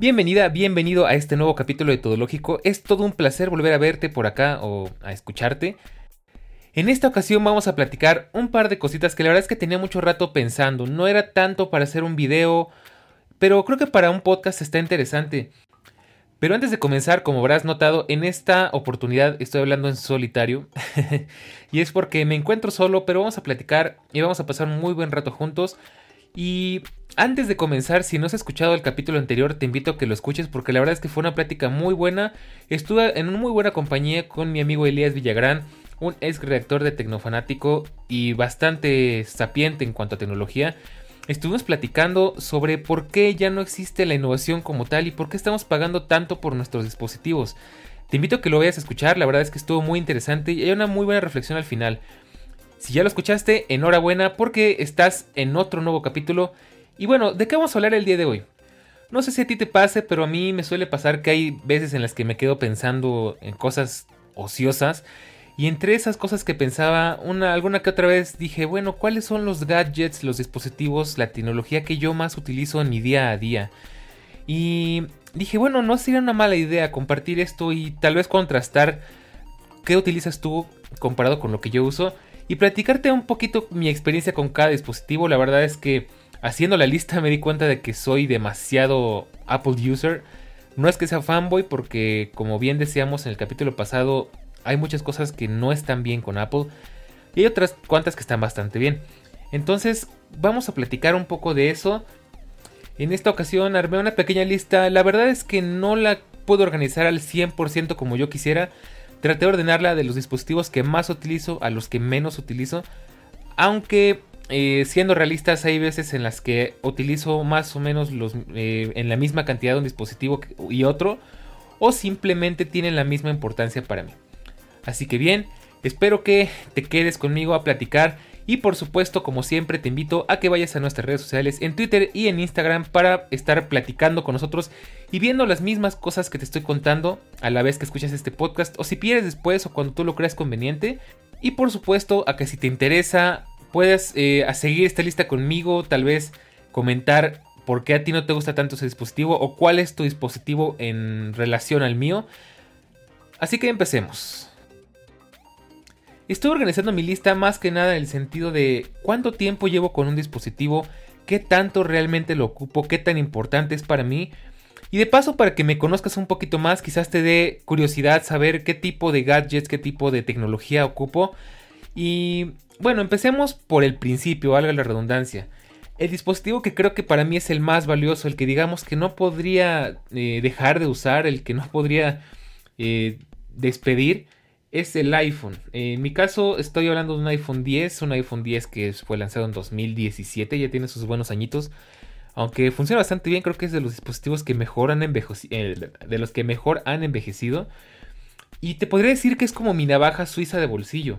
Bienvenida, bienvenido a este nuevo capítulo de Todo Lógico. Es todo un placer volver a verte por acá o a escucharte. En esta ocasión vamos a platicar un par de cositas que la verdad es que tenía mucho rato pensando. No era tanto para hacer un video, pero creo que para un podcast está interesante. Pero antes de comenzar, como habrás notado, en esta oportunidad estoy hablando en solitario. y es porque me encuentro solo, pero vamos a platicar y vamos a pasar un muy buen rato juntos. Y antes de comenzar, si no has escuchado el capítulo anterior, te invito a que lo escuches porque la verdad es que fue una plática muy buena. Estuve en una muy buena compañía con mi amigo Elías Villagrán un ex redactor de Tecnofanático y bastante sapiente en cuanto a tecnología, estuvimos platicando sobre por qué ya no existe la innovación como tal y por qué estamos pagando tanto por nuestros dispositivos. Te invito a que lo vayas a escuchar, la verdad es que estuvo muy interesante y hay una muy buena reflexión al final. Si ya lo escuchaste, enhorabuena porque estás en otro nuevo capítulo. Y bueno, ¿de qué vamos a hablar el día de hoy? No sé si a ti te pase, pero a mí me suele pasar que hay veces en las que me quedo pensando en cosas ociosas y entre esas cosas que pensaba, una, alguna que otra vez dije, bueno, ¿cuáles son los gadgets, los dispositivos, la tecnología que yo más utilizo en mi día a día? Y dije, bueno, no sería una mala idea compartir esto y tal vez contrastar qué utilizas tú comparado con lo que yo uso y platicarte un poquito mi experiencia con cada dispositivo. La verdad es que haciendo la lista me di cuenta de que soy demasiado Apple user. No es que sea fanboy porque como bien decíamos en el capítulo pasado, hay muchas cosas que no están bien con Apple y hay otras cuantas que están bastante bien. Entonces vamos a platicar un poco de eso. En esta ocasión armé una pequeña lista. La verdad es que no la puedo organizar al 100% como yo quisiera. Traté de ordenarla de los dispositivos que más utilizo a los que menos utilizo. Aunque eh, siendo realistas hay veces en las que utilizo más o menos los, eh, en la misma cantidad de un dispositivo y otro. O simplemente tienen la misma importancia para mí. Así que bien, espero que te quedes conmigo a platicar y por supuesto, como siempre, te invito a que vayas a nuestras redes sociales en Twitter y en Instagram para estar platicando con nosotros y viendo las mismas cosas que te estoy contando a la vez que escuchas este podcast o si pierdes después o cuando tú lo creas conveniente. Y por supuesto, a que si te interesa puedas eh, seguir esta lista conmigo, tal vez comentar por qué a ti no te gusta tanto ese dispositivo o cuál es tu dispositivo en relación al mío. Así que empecemos. Estoy organizando mi lista más que nada en el sentido de cuánto tiempo llevo con un dispositivo, qué tanto realmente lo ocupo, qué tan importante es para mí. Y de paso, para que me conozcas un poquito más, quizás te dé curiosidad saber qué tipo de gadgets, qué tipo de tecnología ocupo. Y bueno, empecemos por el principio, valga la redundancia. El dispositivo que creo que para mí es el más valioso, el que digamos que no podría eh, dejar de usar, el que no podría eh, despedir, es el iPhone. En mi caso estoy hablando de un iPhone 10, un iPhone 10 que fue lanzado en 2017, ya tiene sus buenos añitos. Aunque funciona bastante bien, creo que es de los dispositivos que mejor han envejecido, eh, de los que mejor han envejecido. Y te podría decir que es como mi navaja suiza de bolsillo.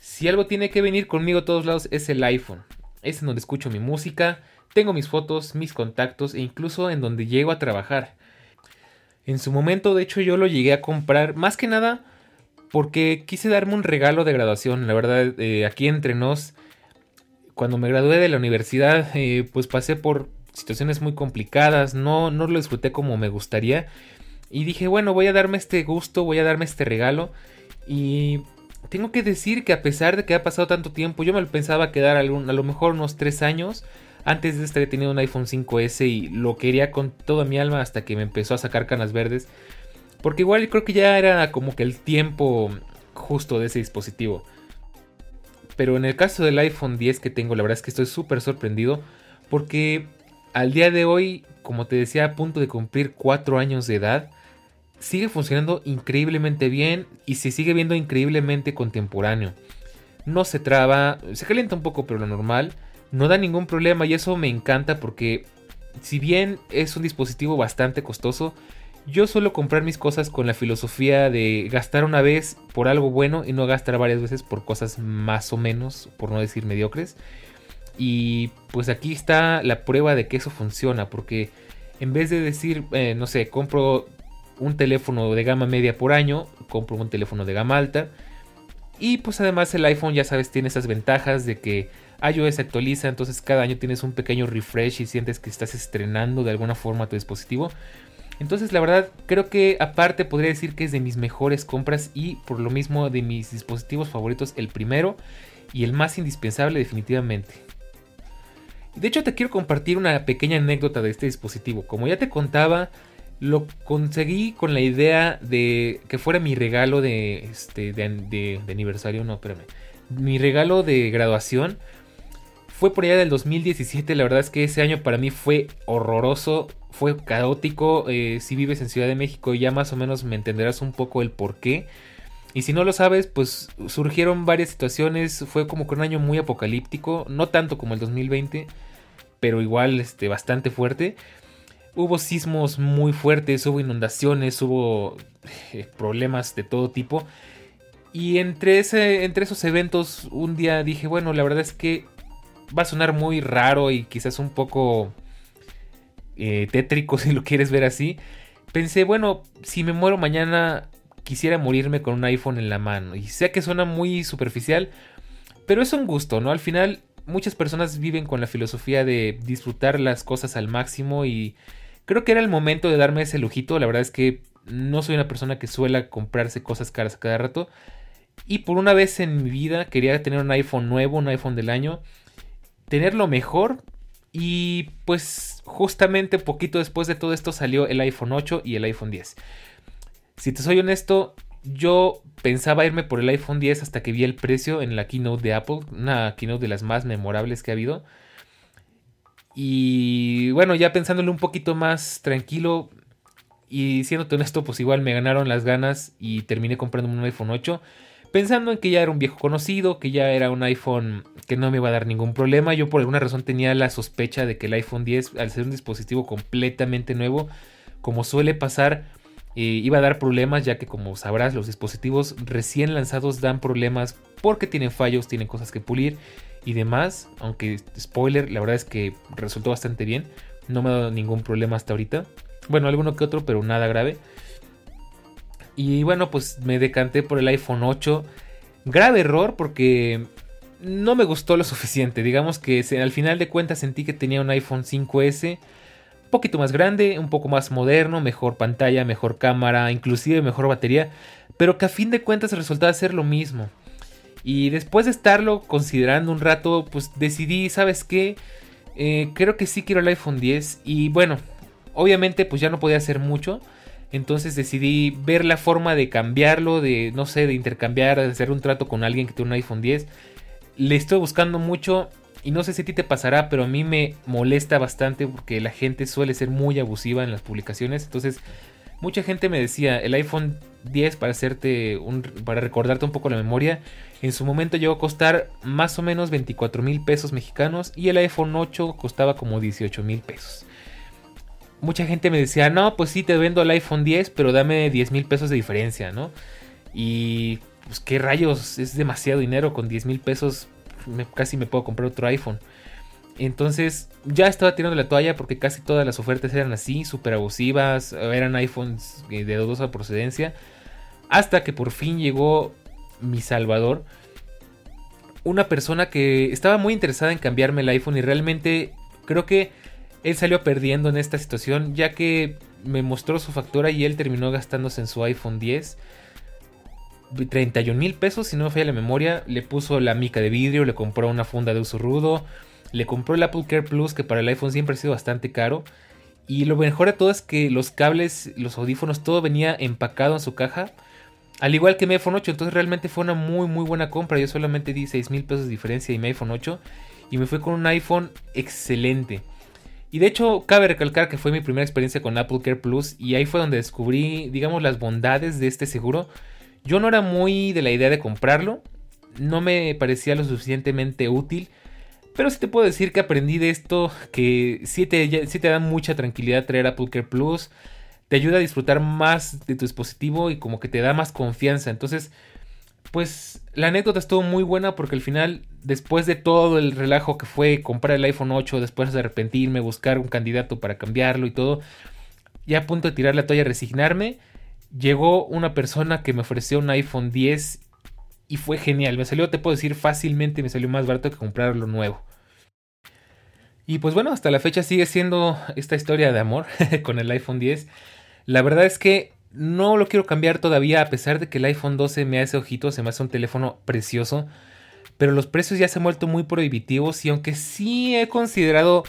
Si algo tiene que venir conmigo a todos lados es el iPhone. Es en donde escucho mi música, tengo mis fotos, mis contactos e incluso en donde llego a trabajar. En su momento, de hecho, yo lo llegué a comprar más que nada porque quise darme un regalo de graduación. La verdad, eh, aquí entre nos, cuando me gradué de la universidad, eh, pues pasé por situaciones muy complicadas, no, no lo disfruté como me gustaría. Y dije, bueno, voy a darme este gusto, voy a darme este regalo. Y tengo que decir que a pesar de que ha pasado tanto tiempo, yo me lo pensaba quedar a lo mejor unos 3 años. Antes de había tenido un iPhone 5S y lo quería con toda mi alma hasta que me empezó a sacar canas verdes. Porque igual creo que ya era como que el tiempo justo de ese dispositivo. Pero en el caso del iPhone 10 que tengo, la verdad es que estoy súper sorprendido porque al día de hoy, como te decía, a punto de cumplir 4 años de edad, sigue funcionando increíblemente bien y se sigue viendo increíblemente contemporáneo. No se traba, se calienta un poco, pero lo normal. No da ningún problema y eso me encanta porque si bien es un dispositivo bastante costoso, yo suelo comprar mis cosas con la filosofía de gastar una vez por algo bueno y no gastar varias veces por cosas más o menos, por no decir mediocres. Y pues aquí está la prueba de que eso funciona, porque en vez de decir, eh, no sé, compro un teléfono de gama media por año, compro un teléfono de gama alta. Y pues además el iPhone ya sabes tiene esas ventajas de que iOS actualiza, entonces cada año tienes un pequeño refresh y sientes que estás estrenando de alguna forma tu dispositivo. Entonces la verdad creo que aparte podría decir que es de mis mejores compras y por lo mismo de mis dispositivos favoritos el primero y el más indispensable definitivamente. De hecho te quiero compartir una pequeña anécdota de este dispositivo. Como ya te contaba, lo conseguí con la idea de que fuera mi regalo de, este, de, aniversario, no, espérame. Mi regalo de graduación fue por allá del 2017. La verdad es que ese año para mí fue horroroso, fue caótico. Eh, si vives en Ciudad de México ya más o menos me entenderás un poco el por qué. Y si no lo sabes, pues surgieron varias situaciones. Fue como que un año muy apocalíptico, no tanto como el 2020, pero igual este, bastante fuerte hubo sismos muy fuertes, hubo inundaciones, hubo eh, problemas de todo tipo. Y entre, ese, entre esos eventos un día dije, bueno, la verdad es que va a sonar muy raro y quizás un poco eh, tétrico si lo quieres ver así. Pensé, bueno, si me muero mañana quisiera morirme con un iPhone en la mano. Y sé que suena muy superficial, pero es un gusto, ¿no? Al final muchas personas viven con la filosofía de disfrutar las cosas al máximo y Creo que era el momento de darme ese lujito. La verdad es que no soy una persona que suela comprarse cosas caras a cada rato. Y por una vez en mi vida quería tener un iPhone nuevo, un iPhone del año. Tenerlo mejor. Y pues justamente poquito después de todo esto salió el iPhone 8 y el iPhone 10. Si te soy honesto, yo pensaba irme por el iPhone 10 hasta que vi el precio en la keynote de Apple. Una keynote de las más memorables que ha habido. Y bueno, ya pensándole un poquito más tranquilo y siendo honesto, pues igual me ganaron las ganas y terminé comprando un iPhone 8. Pensando en que ya era un viejo conocido, que ya era un iPhone que no me iba a dar ningún problema. Yo por alguna razón tenía la sospecha de que el iPhone 10, al ser un dispositivo completamente nuevo, como suele pasar, eh, iba a dar problemas, ya que como sabrás, los dispositivos recién lanzados dan problemas porque tienen fallos, tienen cosas que pulir y demás. Aunque, spoiler, la verdad es que resultó bastante bien. No me ha dado ningún problema hasta ahorita. Bueno, alguno que otro, pero nada grave. Y bueno, pues me decanté por el iPhone 8. Grave error porque no me gustó lo suficiente. Digamos que al final de cuentas sentí que tenía un iPhone 5S. Un poquito más grande, un poco más moderno, mejor pantalla, mejor cámara, inclusive mejor batería. Pero que a fin de cuentas resultaba ser lo mismo. Y después de estarlo considerando un rato, pues decidí, ¿sabes qué? Eh, creo que sí quiero el iPhone 10. Y bueno, obviamente pues ya no podía hacer mucho. Entonces decidí ver la forma de cambiarlo, de no sé, de intercambiar, de hacer un trato con alguien que tiene un iPhone 10. Le estoy buscando mucho y no sé si a ti te pasará, pero a mí me molesta bastante porque la gente suele ser muy abusiva en las publicaciones. Entonces mucha gente me decía, el iPhone 10 para hacerte para recordarte un poco la memoria, en su momento llegó a costar más o menos 24 mil pesos mexicanos y el iPhone 8 costaba como 18 mil pesos. Mucha gente me decía, no, pues sí te vendo el iPhone 10, pero dame 10 mil pesos de diferencia, ¿no? Y pues qué rayos, es demasiado dinero, con 10 mil pesos casi me puedo comprar otro iPhone. Entonces ya estaba tirando la toalla porque casi todas las ofertas eran así, súper abusivas, eran iPhones eh, de dudosa procedencia. Hasta que por fin llegó mi salvador. Una persona que estaba muy interesada en cambiarme el iPhone y realmente creo que él salió perdiendo en esta situación ya que me mostró su factura y él terminó gastándose en su iPhone 10 31 mil pesos, si no me falla la memoria. Le puso la mica de vidrio, le compró una funda de uso rudo, le compró el Apple Care Plus, que para el iPhone siempre ha sido bastante caro. Y lo mejor de todo es que los cables, los audífonos, todo venía empacado en su caja. Al igual que mi iPhone 8, entonces realmente fue una muy muy buena compra. Yo solamente di 6 mil pesos de diferencia de mi iPhone 8 y me fui con un iPhone excelente. Y de hecho, cabe recalcar que fue mi primera experiencia con Apple Care Plus y ahí fue donde descubrí, digamos, las bondades de este seguro. Yo no era muy de la idea de comprarlo, no me parecía lo suficientemente útil, pero sí te puedo decir que aprendí de esto que sí te, sí te da mucha tranquilidad traer Apple Care Plus, te ayuda a disfrutar más de tu dispositivo y como que te da más confianza. Entonces, pues la anécdota estuvo muy buena porque al final, después de todo el relajo que fue comprar el iPhone 8, después de arrepentirme, buscar un candidato para cambiarlo y todo, ya a punto de tirar la toalla, resignarme, llegó una persona que me ofreció un iPhone 10 y fue genial. Me salió, te puedo decir, fácilmente me salió más barato que comprarlo nuevo. Y pues bueno, hasta la fecha sigue siendo esta historia de amor con el iPhone 10. La verdad es que no lo quiero cambiar todavía, a pesar de que el iPhone 12 me hace ojito, se me hace un teléfono precioso. Pero los precios ya se han vuelto muy prohibitivos y aunque sí he considerado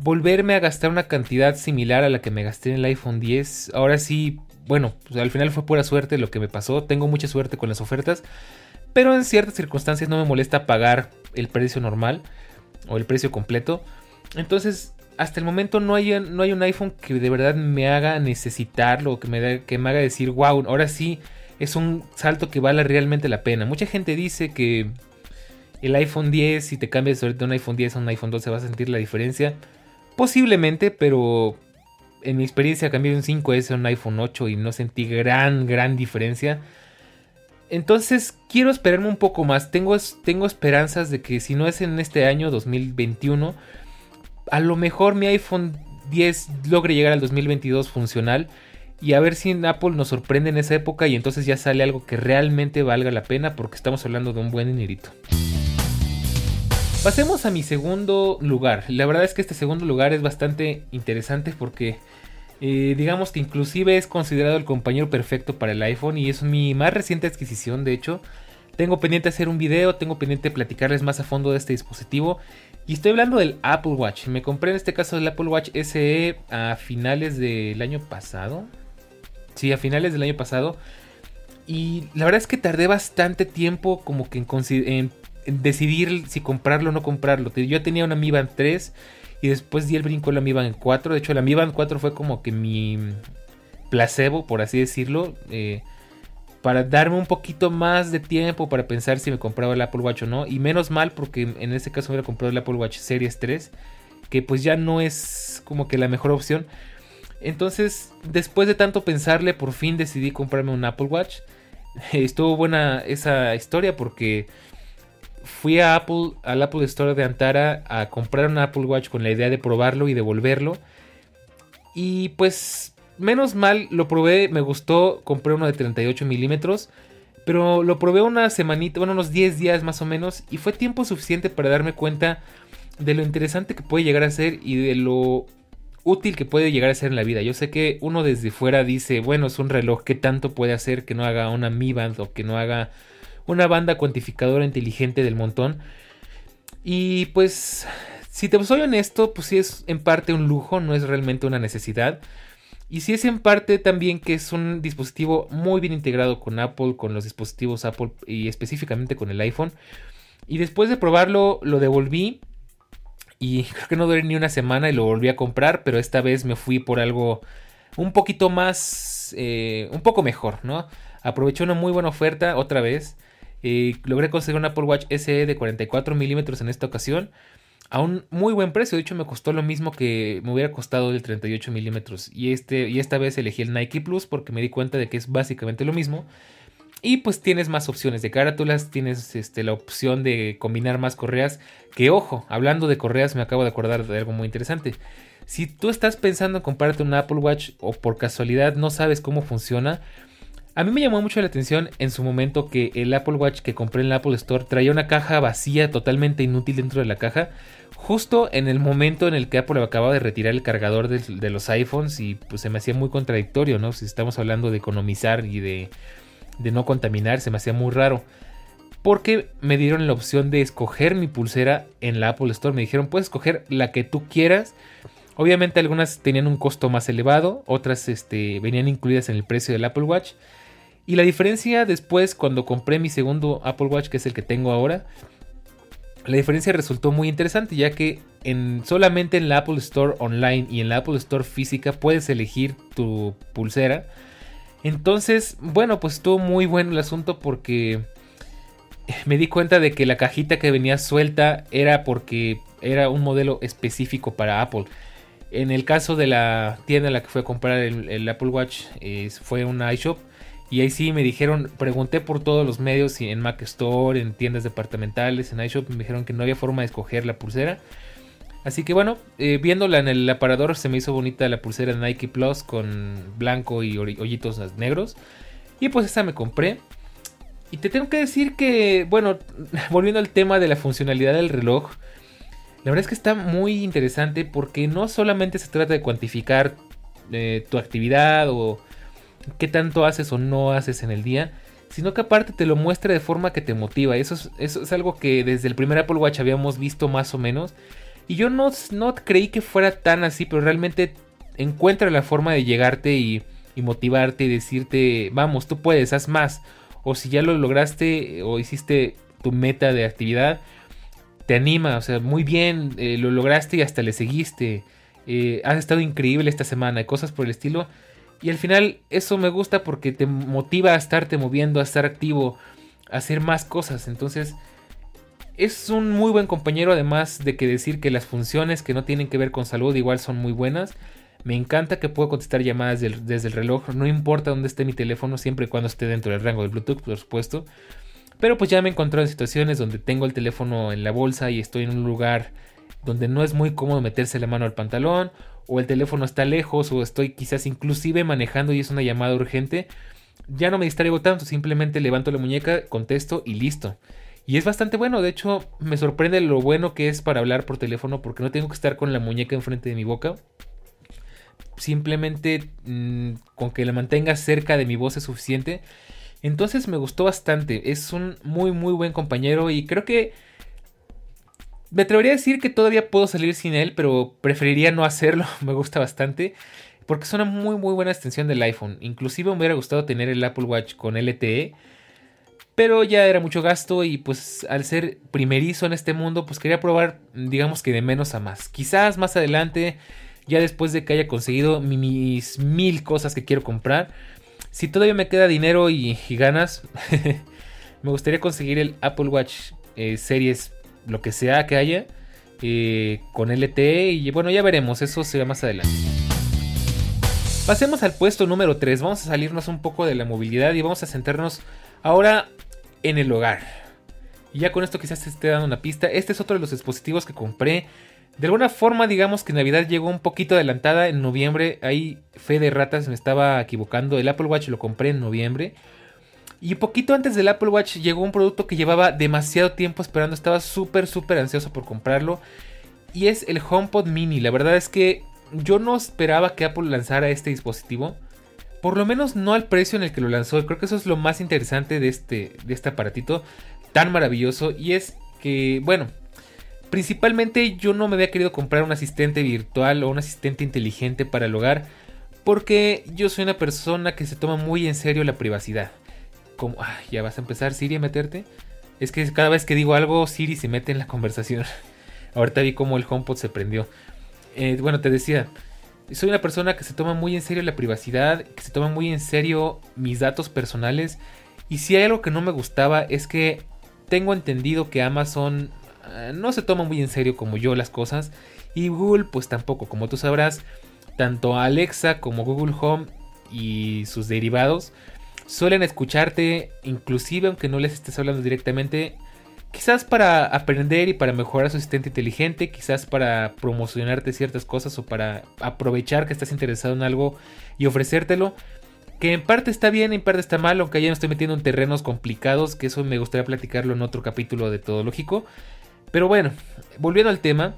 volverme a gastar una cantidad similar a la que me gasté en el iPhone 10, ahora sí, bueno, pues al final fue pura suerte lo que me pasó, tengo mucha suerte con las ofertas, pero en ciertas circunstancias no me molesta pagar el precio normal o el precio completo. Entonces hasta el momento no hay, no hay un iPhone que de verdad me haga necesitarlo, que me, que me haga decir, wow, ahora sí es un salto que vale realmente la pena. Mucha gente dice que el iPhone 10, si te cambias de un iPhone 10 a un iPhone 12, vas a sentir la diferencia. Posiblemente, pero en mi experiencia cambié un 5S a un iPhone 8 y no sentí gran, gran diferencia. Entonces quiero esperarme un poco más. Tengo, tengo esperanzas de que si no es en este año 2021 a lo mejor mi iPhone 10 logre llegar al 2022 funcional y a ver si Apple nos sorprende en esa época y entonces ya sale algo que realmente valga la pena porque estamos hablando de un buen dinerito. Pasemos a mi segundo lugar. La verdad es que este segundo lugar es bastante interesante porque eh, digamos que inclusive es considerado el compañero perfecto para el iPhone y es mi más reciente adquisición de hecho. Tengo pendiente hacer un video, tengo pendiente platicarles más a fondo de este dispositivo y estoy hablando del Apple Watch. Me compré en este caso el Apple Watch SE a finales del año pasado. Sí, a finales del año pasado. Y la verdad es que tardé bastante tiempo como que en, decidir si comprarlo o no comprarlo. Yo tenía una Mi Band 3 y después di el brinco a la Mi Band 4. De hecho, la Mi Band 4 fue como que mi placebo, por así decirlo. Eh, para darme un poquito más de tiempo para pensar si me compraba el Apple Watch o no. Y menos mal porque en este caso hubiera comprado el Apple Watch Series 3, que pues ya no es como que la mejor opción. Entonces, después de tanto pensarle, por fin decidí comprarme un Apple Watch. Estuvo buena esa historia porque fui a Apple, al Apple Store de Antara a comprar un Apple Watch con la idea de probarlo y devolverlo. Y pues menos mal lo probé, me gustó, compré uno de 38 milímetros, pero lo probé una semanita, bueno, unos 10 días más o menos, y fue tiempo suficiente para darme cuenta de lo interesante que puede llegar a ser y de lo útil que puede llegar a ser en la vida. Yo sé que uno desde fuera dice, bueno, es un reloj, ¿qué tanto puede hacer que no haga una Mi Band o que no haga una banda cuantificadora inteligente del montón? Y pues, si te soy honesto, pues sí es en parte un lujo, no es realmente una necesidad. Y si es en parte también que es un dispositivo muy bien integrado con Apple, con los dispositivos Apple y específicamente con el iPhone. Y después de probarlo lo devolví y creo que no duré ni una semana y lo volví a comprar, pero esta vez me fui por algo un poquito más, eh, un poco mejor, ¿no? Aproveché una muy buena oferta otra vez. Eh, logré conseguir un Apple Watch SE de 44 milímetros en esta ocasión a un muy buen precio. De hecho, me costó lo mismo que me hubiera costado el 38 milímetros. Y, este, y esta vez elegí el Nike Plus porque me di cuenta de que es básicamente lo mismo. Y pues tienes más opciones de carátulas, tienes este, la opción de combinar más correas. Que ojo, hablando de correas, me acabo de acordar de algo muy interesante. Si tú estás pensando en comprarte un Apple Watch o por casualidad no sabes cómo funciona, a mí me llamó mucho la atención en su momento que el Apple Watch que compré en el Apple Store traía una caja vacía, totalmente inútil dentro de la caja justo en el momento en el que Apple acaba de retirar el cargador de, los iPhones y pues se me hacía muy contradictorio, ¿no? Si estamos hablando de economizar y de, de no contaminar, se me hacía muy raro. Porque me dieron la opción de escoger mi pulsera en la Apple Store. Me dijeron, puedes escoger la que tú quieras. Obviamente algunas tenían un costo más elevado, otras este, venían incluidas en el precio del Apple Watch. Y la diferencia después, cuando compré mi segundo Apple Watch, que es el que tengo ahora, la diferencia resultó muy interesante, ya que en, solamente en la Apple Store online y en la Apple Store física puedes elegir tu pulsera. Entonces, bueno, pues estuvo muy bueno el asunto porque me di cuenta de que la cajita que venía suelta era porque era un modelo específico para Apple. En el caso de la tienda en la que fui a comprar el, Apple Watch, fue una iShop. Y ahí sí me dijeron, pregunté por todos los medios, en Mac Store, en tiendas departamentales, en iShop, me dijeron que no había forma de escoger la pulsera. Así que bueno, eh, viéndola en el aparador se me hizo bonita la pulsera Nike Plus con blanco y hoyitos negros. Y pues esa me compré. Y te tengo que decir que, bueno, volviendo al tema de la funcionalidad del reloj, la verdad es que está muy interesante porque no solamente se trata de cuantificar eh, tu actividad o qué tanto haces o no haces en el día, sino que aparte te lo muestra de forma que te motiva. Eso es, eso es algo que desde el primer Apple Watch habíamos visto más o menos. Y yo no, no creí que fuera tan así, pero realmente encuentra la forma de llegarte y, motivarte y decirte, vamos, tú puedes, haz más. O si ya lo lograste o hiciste tu meta de actividad, te anima, o sea, muy bien, eh, lo lograste y hasta le seguiste. Eh, has estado increíble esta semana cosas por el estilo. Y al final eso me gusta porque te motiva a estarte moviendo, a estar activo, a hacer más cosas. Entonces es un muy buen compañero además de que decir que las funciones que no tienen que ver con salud igual son muy buenas. Me encanta que puedo contestar llamadas desde el reloj, no importa dónde esté mi teléfono, siempre y cuando esté dentro del rango de Bluetooth, por supuesto. Pero pues ya me he encontrado en situaciones donde tengo el teléfono en la bolsa y estoy en un lugar donde no es muy cómodo meterse la mano al pantalón, o el teléfono está lejos, o estoy quizás inclusive manejando y es una llamada urgente. Ya no me distraigo tanto, simplemente levanto la muñeca, contesto y listo. Y es bastante bueno, de hecho me sorprende lo bueno que es para hablar por teléfono porque no tengo que estar con la muñeca enfrente de mi boca. Simplemente mm, con que la mantenga cerca de mi voz es suficiente. Entonces me gustó bastante. Es un muy muy buen compañero y creo que... Me atrevería a decir que todavía puedo salir sin él, pero preferiría no hacerlo. me gusta bastante. Porque es una muy muy buena extensión del iPhone. Inclusive me hubiera gustado tener el Apple Watch con LTE. Pero ya era mucho gasto y pues al ser primerizo en este mundo pues quería probar digamos que de menos a más. Quizás más adelante, ya después de que haya conseguido mis mil cosas que quiero comprar si todavía me queda dinero y, ganas, me gustaría conseguir el Apple Watch eh, Series, lo que sea que haya, eh, con LTE. Y bueno, ya veremos, eso será más adelante. Pasemos al puesto número 3. Vamos a salirnos un poco de la movilidad y vamos a centrarnos ahora en el hogar. Y ya con esto quizás te esté dando una pista. Este es otro de los dispositivos que compré de alguna forma, digamos que Navidad llegó un poquito adelantada en noviembre. Ahí fe de ratas, me estaba equivocando. El Apple Watch lo compré en noviembre. Y poquito antes del Apple Watch llegó un producto que llevaba demasiado tiempo esperando. Estaba súper, súper ansioso por comprarlo. Y es el HomePod Mini. La verdad es que yo no esperaba que Apple lanzara este dispositivo. Por lo menos no al precio en el que lo lanzó. Creo que eso es lo más interesante de este, de este aparatito tan maravilloso. Y es que, bueno, Principalmente yo no me había querido comprar un asistente virtual o un asistente inteligente para el hogar porque yo soy una persona que se toma muy en serio la privacidad. Como, ya vas a empezar Siri a meterte. Es que cada vez que digo algo Siri se mete en la conversación. Ahorita vi cómo el HomePod se prendió. Eh, bueno, te decía, soy una persona que se toma muy en serio la privacidad, que se toma muy en serio mis datos personales. Y si hay algo que no me gustaba es que tengo entendido que Amazon eh, no se toma muy en serio como yo las cosas. Y Google pues tampoco, como tú sabrás, tanto Alexa como Google Home y sus derivados suelen escucharte, inclusive aunque no les estés hablando directamente, quizás para aprender y para mejorar su asistente inteligente, quizás para promocionarte ciertas cosas o para aprovechar que estás interesado en algo y ofrecértelo. Que en parte está bien, en parte está mal, aunque ya no estoy metiendo en terrenos complicados, que eso me gustaría platicarlo en otro capítulo de Todo Lógico. Pero bueno, volviendo al tema,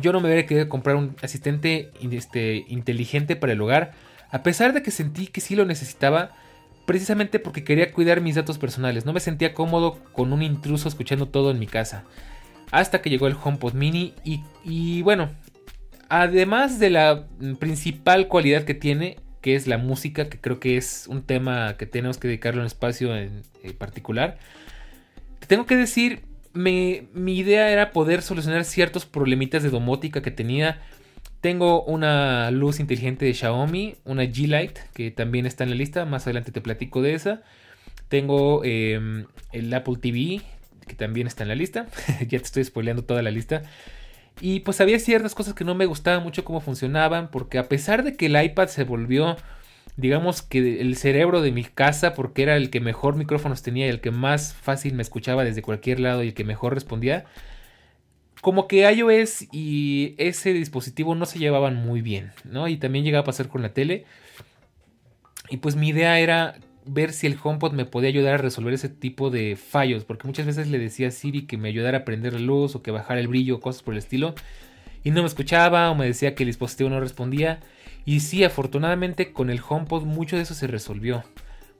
yo no me hubiera querido comprar un asistente este, inteligente para el hogar, a pesar de que sentí que sí lo necesitaba, precisamente porque quería cuidar mis datos personales. No me sentía cómodo con un intruso escuchando todo en mi casa. Hasta que llegó el HomePod Mini y, bueno, además de la principal cualidad que tiene, que es la música, que creo que es un tema que tenemos que dedicarle un espacio en, particular. tengo que decir, mi idea era poder solucionar ciertos problemitas de domótica que tenía. Tengo una luz inteligente de Xiaomi, una G-Lite, que también está en la lista. Más adelante te platico de esa. Tengo em, el Apple TV, que también está en la lista. ya te estoy spoileando toda la lista. Y pues había ciertas cosas que no me gustaban mucho cómo funcionaban, porque a pesar de que el iPad se volvió, digamos que el cerebro de mi casa, porque era el que mejor micrófonos tenía y el que más fácil me escuchaba desde cualquier lado y el que mejor respondía, como que iOS y ese dispositivo no se llevaban muy bien, ¿no? Y también llegaba a pasar con la tele. Y pues mi idea era ver si el HomePod me podía ayudar a resolver ese tipo de fallos, porque muchas veces le decía a Siri que me ayudara a prender la luz o que bajara el brillo, cosas por el estilo, y no me escuchaba o me decía que el dispositivo no respondía. Y sí, afortunadamente con el HomePod mucho de eso se resolvió.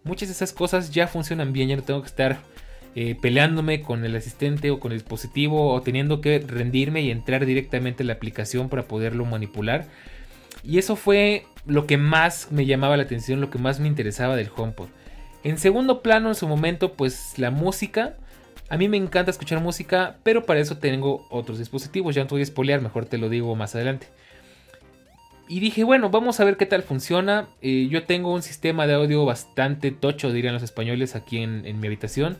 Muchas de esas cosas ya funcionan bien, ya no tengo que estar eh, peleándome con el asistente o con el dispositivo o teniendo que rendirme y entrar directamente en la aplicación para poderlo manipular. Y eso fue lo que más me llamaba la atención, lo que más me interesaba del HomePod. En segundo plano, en su momento, pues la música. A mí me encanta escuchar música, pero para eso tengo otros dispositivos. Ya no te voy a spoilear, mejor te lo digo más adelante. Y dije, bueno, vamos a ver qué tal funciona. Eh, yo tengo un sistema de audio bastante tocho, dirían los españoles, aquí en mi habitación.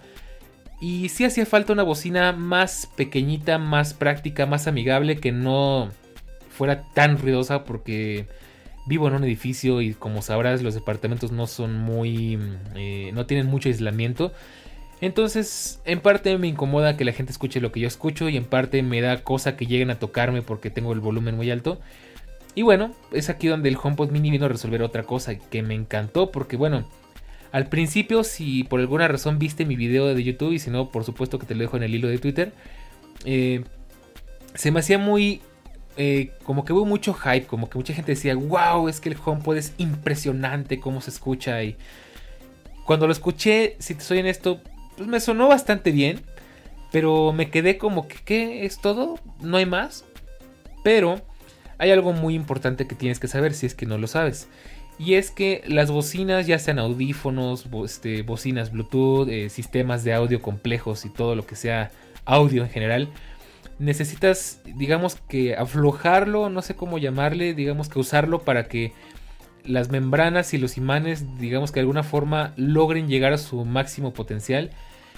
Y sí hacía falta una bocina más pequeñita, más práctica, más amigable, que no fuera tan ruidosa porque vivo en un edificio y como sabrás los departamentos no son muy... Eh, no tienen mucho aislamiento. Entonces, en parte me incomoda que la gente escuche lo que yo escucho y en parte me da cosa que lleguen a tocarme porque tengo el volumen muy alto. Y bueno, es aquí donde el HomePod Mini vino a resolver otra cosa que me encantó porque bueno, al principio si por alguna razón viste mi video de YouTube y si no, por supuesto que te lo dejo en el hilo de Twitter, eh, se me hacía muy eh, como que hubo mucho hype, como que mucha gente decía, wow, es que el HomePod es impresionante cómo se escucha. Y cuando lo escuché, si te soy en esto, pues me sonó bastante bien, pero me quedé como que, ¿qué es todo? ¿No hay más? Pero hay algo muy importante que tienes que saber si es que no lo sabes. Y es que las bocinas, ya sean audífonos, este, bocinas Bluetooth, eh, sistemas de audio complejos y todo lo que sea audio en general, necesitas, digamos que aflojarlo, no sé cómo llamarle, digamos que usarlo para que las membranas y los imanes, digamos que de alguna forma logren llegar a su máximo potencial.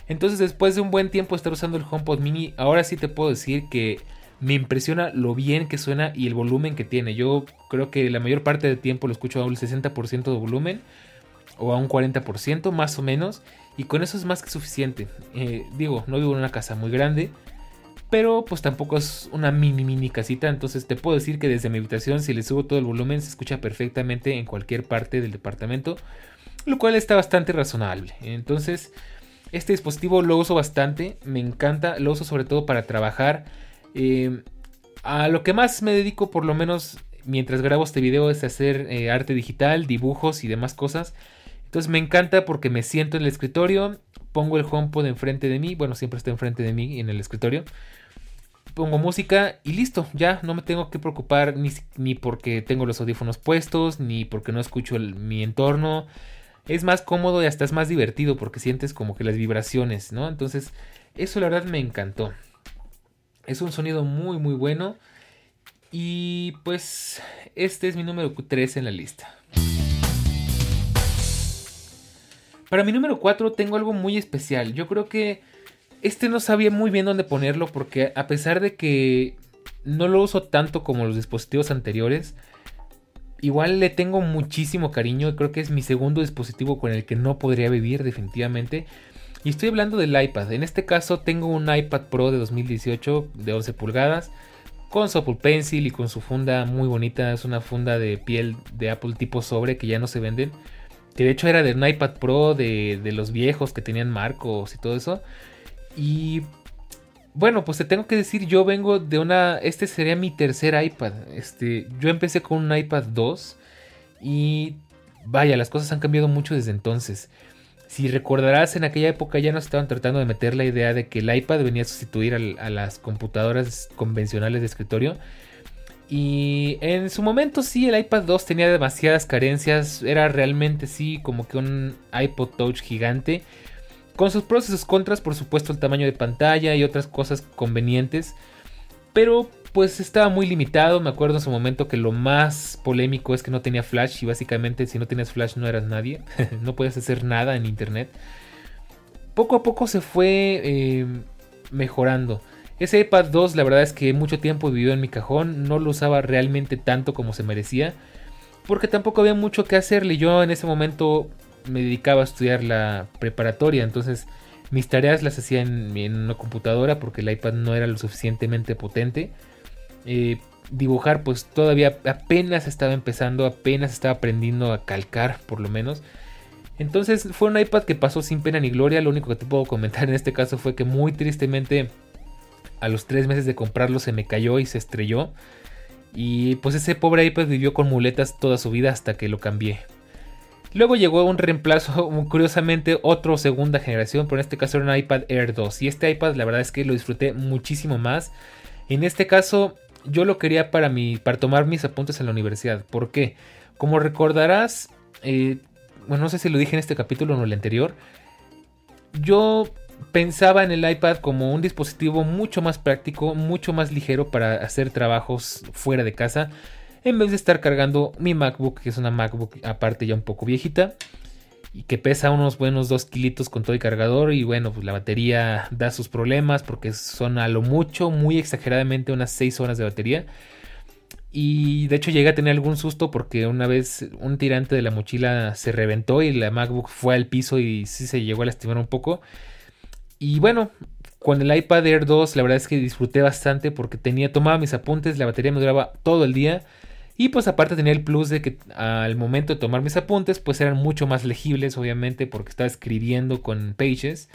Entonces después de un buen tiempo estar usando el HomePod mini, ahora sí te puedo decir que me impresiona lo bien que suena y el volumen que tiene. Yo creo que la mayor parte del tiempo lo escucho a un 60% de volumen o a un 40% más o menos. Y con eso es más que suficiente. Eh, digo, no vivo en una casa muy grande. Pero pues tampoco es una mini mini casita. Entonces te puedo decir que desde mi habitación si le subo todo el volumen se escucha perfectamente en cualquier parte del departamento. Lo cual está bastante razonable. Entonces este dispositivo lo uso bastante. Me encanta. Lo uso sobre todo para trabajar. Eh, a lo que más me dedico por lo menos mientras grabo este video es hacer eh, arte digital, dibujos y demás cosas. Entonces me encanta porque me siento en el escritorio, pongo el HomePod enfrente de mí, bueno, siempre está enfrente de mí en el escritorio pongo música y listo, ya no me tengo que preocupar ni, ni porque tengo los audífonos puestos, ni porque no escucho mi entorno. Es más cómodo y hasta es más divertido porque sientes como que las vibraciones, ¿no? Entonces, eso la verdad me encantó. Es un sonido muy muy bueno. Y pues este es mi número 3 en la lista. Para mi número 4 tengo algo muy especial. Yo creo que este no sabía muy bien dónde ponerlo porque a pesar de que no lo uso tanto como los dispositivos anteriores, igual le tengo muchísimo cariño. Creo que es mi segundo dispositivo con el que no podría vivir definitivamente. Y estoy hablando del iPad. En este caso tengo un iPad Pro de 2018 de 11 pulgadas. Con su Apple Pencil y con su funda muy bonita. Es una funda de piel de Apple tipo sobre que ya no se venden. Que de hecho era de un iPad Pro de, de los viejos que tenían marcos y todo eso. Y bueno, pues te tengo que decir, yo vengo de una, este sería mi tercer iPad. Este, yo empecé con un iPad 2 y vaya, las cosas han cambiado mucho desde entonces. Si recordarás, en aquella época ya nos estaban tratando de meter la idea de que el iPad venía a sustituir a, las computadoras convencionales de escritorio. Y en su momento sí, el iPad 2 tenía demasiadas carencias. Era realmente sí como que un iPod Touch gigante. Con sus pros y sus contras, por supuesto, el tamaño de pantalla y otras cosas convenientes. Pero pues estaba muy limitado. Me acuerdo en su momento que lo más polémico es que no tenía flash. Y básicamente si no tenías flash no eras nadie. no podías hacer nada en internet. Poco a poco se fue eh, mejorando. Ese iPad 2 la verdad es que mucho tiempo vivió en mi cajón, no lo usaba realmente tanto como se merecía, porque tampoco había mucho que hacerle. Yo en ese momento me dedicaba a estudiar la preparatoria, entonces mis tareas las hacía en, una computadora porque el iPad no era lo suficientemente potente. Eh, dibujar pues todavía apenas estaba empezando, apenas estaba aprendiendo a calcar por lo menos. Entonces fue un iPad que pasó sin pena ni gloria. Lo único que te puedo comentar en este caso fue que muy tristemente a los tres meses de comprarlo se me cayó y se estrelló. Y pues ese pobre iPad vivió con muletas toda su vida hasta que lo cambié. Luego llegó un reemplazo, curiosamente, otro segunda generación, pero en este caso era un iPad Air 2. Y este iPad la verdad es que lo disfruté muchísimo más. En este caso yo lo quería para, mi, para tomar mis apuntes en la universidad. ¿Por qué? Como recordarás, eh, bueno, no sé si lo dije en este capítulo o en el anterior, yo pensaba en el iPad como un dispositivo mucho más práctico, mucho más ligero para hacer trabajos fuera de casa, en vez de estar cargando mi MacBook, que es una MacBook aparte ya un poco viejita, y que pesa unos buenos 2 kilitos con todo el cargador, y bueno, pues la batería da sus problemas porque son a lo mucho, muy exageradamente unas 6 horas de batería. Y de hecho llegué a tener algún susto porque una vez un tirante de la mochila se reventó y la MacBook fue al piso y sí se llegó a lastimar un poco. Y bueno, con el iPad Air 2 la verdad es que disfruté bastante porque tenía, tomaba mis apuntes, la batería me duraba todo el día. Y pues aparte tenía el plus de que al momento de tomar mis apuntes pues eran mucho más legibles obviamente porque estaba escribiendo con Pages.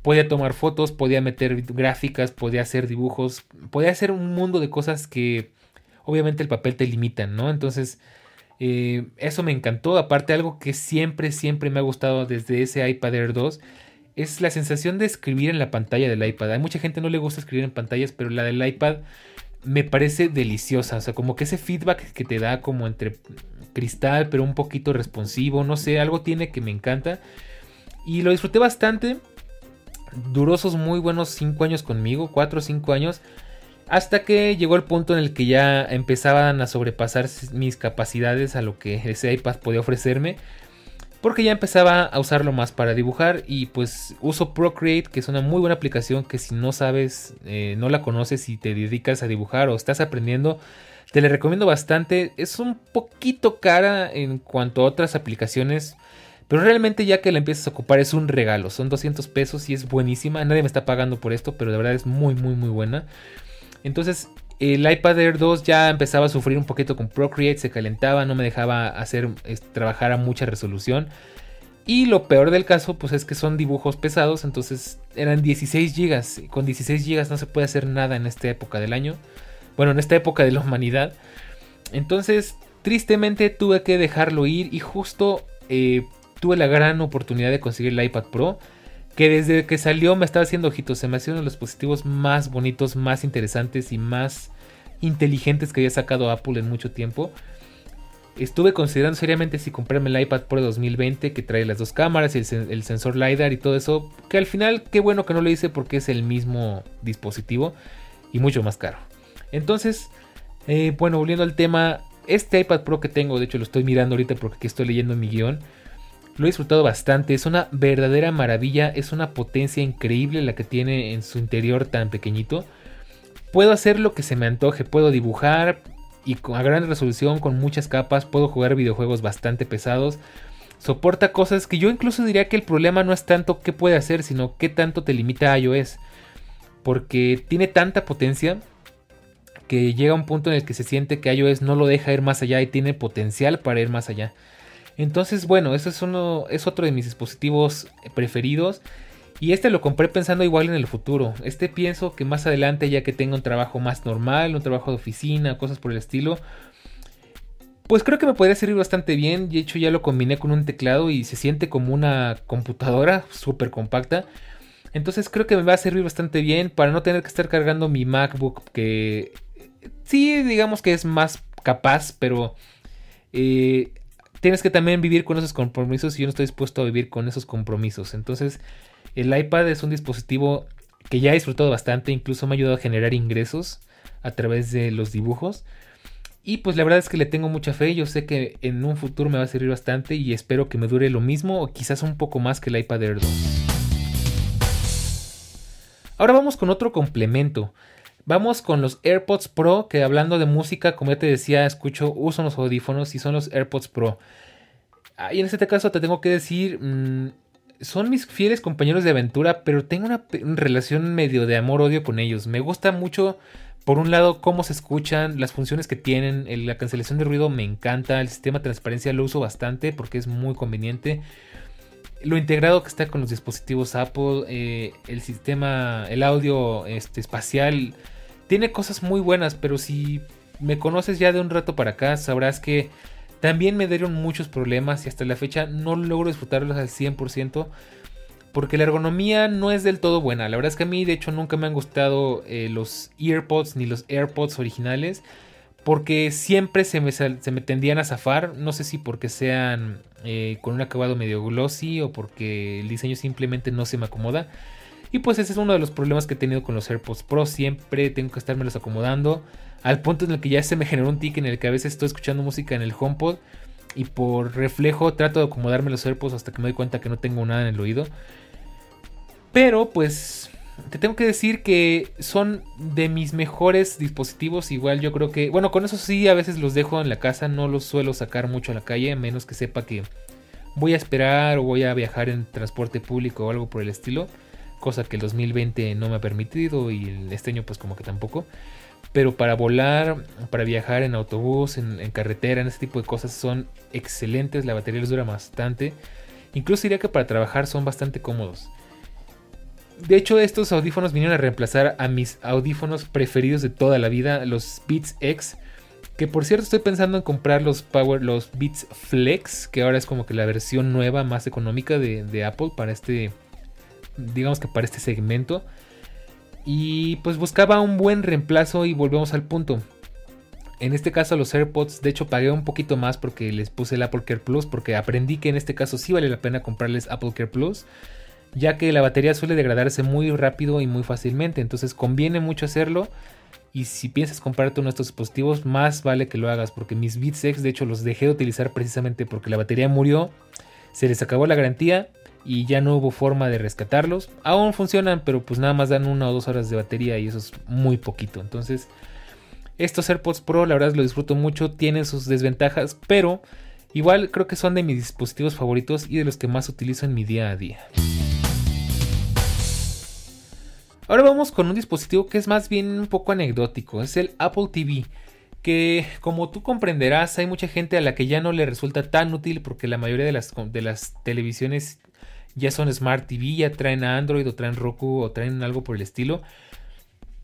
Podía tomar fotos, podía meter gráficas, podía hacer dibujos, podía hacer un mundo de cosas que obviamente el papel te limitan, ¿no? Entonces eh, eso me encantó. Aparte algo que siempre, siempre me ha gustado desde ese iPad Air 2 es la sensación de escribir en la pantalla del iPad. A mucha gente no le gusta escribir en pantallas, pero la del iPad me parece deliciosa. O sea, como que ese feedback que te da como entre cristal, pero un poquito responsivo. No sé, algo tiene que me encanta. Y lo disfruté bastante. Duró esos muy buenos 5 años conmigo, 4 o 5 años. Hasta que llegó el punto en el que ya empezaban a sobrepasar mis capacidades a lo que ese iPad podía ofrecerme porque ya empezaba a usarlo más para dibujar y pues uso Procreate que es una muy buena aplicación que si no sabes, eh, no la conoces y te dedicas a dibujar o estás aprendiendo, te la recomiendo bastante. Es un poquito cara en cuanto a otras aplicaciones, pero realmente ya que la empiezas a ocupar es un regalo, son 200 pesos y es buenísima, nadie me está pagando por esto, pero de verdad es muy muy muy buena. Entonces el iPad Air 2 ya empezaba a sufrir un poquito con Procreate, se calentaba, no me dejaba hacer trabajar a mucha resolución. Y lo peor del caso, pues es que son dibujos pesados, entonces eran 16 GB. Con 16 GB no se puede hacer nada en esta época del año. Bueno, en esta época de la humanidad. Entonces, tristemente tuve que dejarlo ir y justo eh, tuve la gran oportunidad de conseguir el iPad Pro que desde que salió me estaba haciendo ojitos. Se me hacía uno de los dispositivos más bonitos, más interesantes y más inteligentes que había sacado Apple en mucho tiempo. Estuve considerando seriamente si comprarme el iPad Pro 2020 que trae las dos cámaras y el, sensor LiDAR y todo eso. Que al final, qué bueno que no lo hice porque es el mismo dispositivo y mucho más caro. Entonces, eh, bueno, volviendo al tema, este iPad Pro que tengo, de hecho lo estoy mirando ahorita porque aquí estoy leyendo mi guion lo he disfrutado bastante, es una verdadera maravilla, es una potencia increíble la que tiene en su interior tan pequeñito. Puedo hacer lo que se me antoje, puedo dibujar y a gran resolución con muchas capas, puedo jugar videojuegos bastante pesados. Soporta cosas que yo incluso diría que el problema no es tanto qué puede hacer, sino qué tanto te limita iOS. Porque tiene tanta potencia que llega un punto en el que se siente que iOS no lo deja ir más allá y tiene potencial para ir más allá. Entonces, bueno, eso es, uno, es otro de mis dispositivos preferidos. Y este lo compré pensando igual en el futuro. Este pienso que más adelante, ya que tenga un trabajo más normal, un trabajo de oficina, cosas por el estilo, pues creo que me podría servir bastante bien. De hecho, ya lo combiné con un teclado y se siente como una computadora súper compacta. Entonces creo que me va a servir bastante bien para no tener que estar cargando mi MacBook que sí, digamos que es más capaz, pero eh, tienes que también vivir con esos compromisos y yo no estoy dispuesto a vivir con esos compromisos. Entonces, el iPad es un dispositivo que ya he disfrutado bastante, incluso me ha ayudado a generar ingresos a través de los dibujos. Y pues la verdad es que le tengo mucha fe, yo sé que en un futuro me va a servir bastante y espero que me dure lo mismo o quizás un poco más que el iPad Air 2. Ahora vamos con otro complemento. Vamos con los AirPods Pro, que hablando de música, como ya te decía, escucho, uso los audífonos y son los AirPods Pro. Ah, y en este caso te tengo que decir, mm, son mis fieles compañeros de aventura, pero tengo una, relación medio de amor-odio con ellos. Me gusta mucho por un lado, cómo se escuchan, las funciones que tienen, la cancelación de ruido me encanta, el sistema de transparencia lo uso bastante porque es muy conveniente. Lo integrado que está con los dispositivos Apple, eh, el sistema, el audio este, espacial, tiene cosas muy buenas, pero si me conoces ya de un rato para acá, sabrás que también me dieron muchos problemas y hasta la fecha no logro disfrutarlos al 100% porque la ergonomía no es del todo buena. La verdad es que a mí de hecho nunca me han gustado eh, los EarPods ni los AirPods originales porque siempre se me, tendían a zafar. No sé si porque sean eh, con un acabado medio glossy o porque el diseño simplemente no se me acomoda. Y pues ese es uno de los problemas que he tenido con los AirPods Pro. Siempre tengo que los acomodando. Al punto en el que ya se me generó un tic en el que a veces estoy escuchando música en el HomePod. Y por reflejo trato de acomodarme los AirPods hasta que me doy cuenta que no tengo nada en el oído. Pero pues te tengo que decir que son de mis mejores dispositivos. Igual yo creo que, bueno, con eso sí a veces los dejo en la casa, no los suelo sacar mucho a la calle, menos que sepa que voy a esperar o voy a viajar en transporte público o algo por el estilo. Cosa que el 2020 no me ha permitido y este año pues como que tampoco. Pero para volar, para viajar en autobús, en, carretera, en ese tipo de cosas son excelentes. La batería les dura bastante. Incluso diría que para trabajar son bastante cómodos. De hecho, estos audífonos vinieron a reemplazar a mis audífonos preferidos de toda la vida, los Beats X. Que por cierto estoy pensando en comprar los Power, los Beats Flex, que ahora es como que la versión nueva, más económica de, Apple para este, digamos que para este segmento. Y pues buscaba un buen reemplazo y volvemos al punto. En este caso los AirPods, de hecho pagué un poquito más porque les puse el Apple Care Plus, porque aprendí que en este caso sí vale la pena comprarles Apple Care Plus ya que la batería suele degradarse muy rápido y muy fácilmente, entonces conviene mucho hacerlo. Y si piensas comprarte uno de estos dispositivos, más vale que lo hagas, porque mis Beats X, de hecho, los dejé de utilizar precisamente porque la batería murió, se les acabó la garantía y ya no hubo forma de rescatarlos. Aún funcionan, pero pues nada más dan una o dos horas de batería y eso es muy poquito. Entonces, estos AirPods Pro, la verdad, lo disfruto mucho, tienen sus desventajas, pero igual creo que son de mis dispositivos favoritos y de los que más utilizo en mi día a día. Ahora vamos con un dispositivo que es más bien un poco anecdótico, es el Apple TV, que como tú comprenderás hay mucha gente a la que ya no le resulta tan útil porque la mayoría de las, de las televisiones ya son Smart TV, ya traen Android o traen Roku o traen algo por el estilo.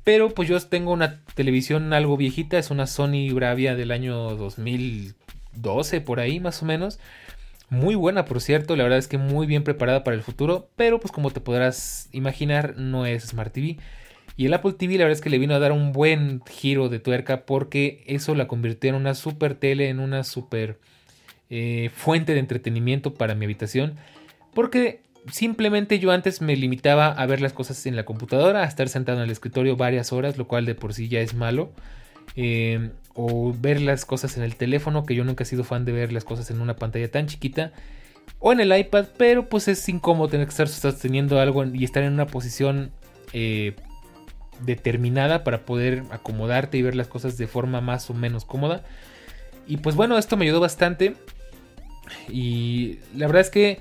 Pero pues yo tengo una televisión algo viejita, es una Sony Bravia del año 2012 por ahí más o menos. Muy buena, por cierto, la verdad es que muy bien preparada para el futuro, pero pues como te podrás imaginar, no es Smart TV. Y el Apple TV la verdad es que le vino a dar un buen giro de tuerca porque eso la convirtió en una super tele, en una super eh, fuente de entretenimiento para mi habitación. Porque simplemente yo antes me limitaba a ver las cosas en la computadora, a estar sentado en el escritorio varias horas, lo cual de por sí ya es malo. Eh, o ver las cosas en el teléfono, que yo nunca he sido fan de ver las cosas en una pantalla tan chiquita, o en el iPad, pero pues es incómodo tener que estar sosteniendo algo y estar en una posición eh, determinada para poder acomodarte y ver las cosas de forma más o menos cómoda. Y pues bueno, esto me ayudó bastante. Y la verdad es que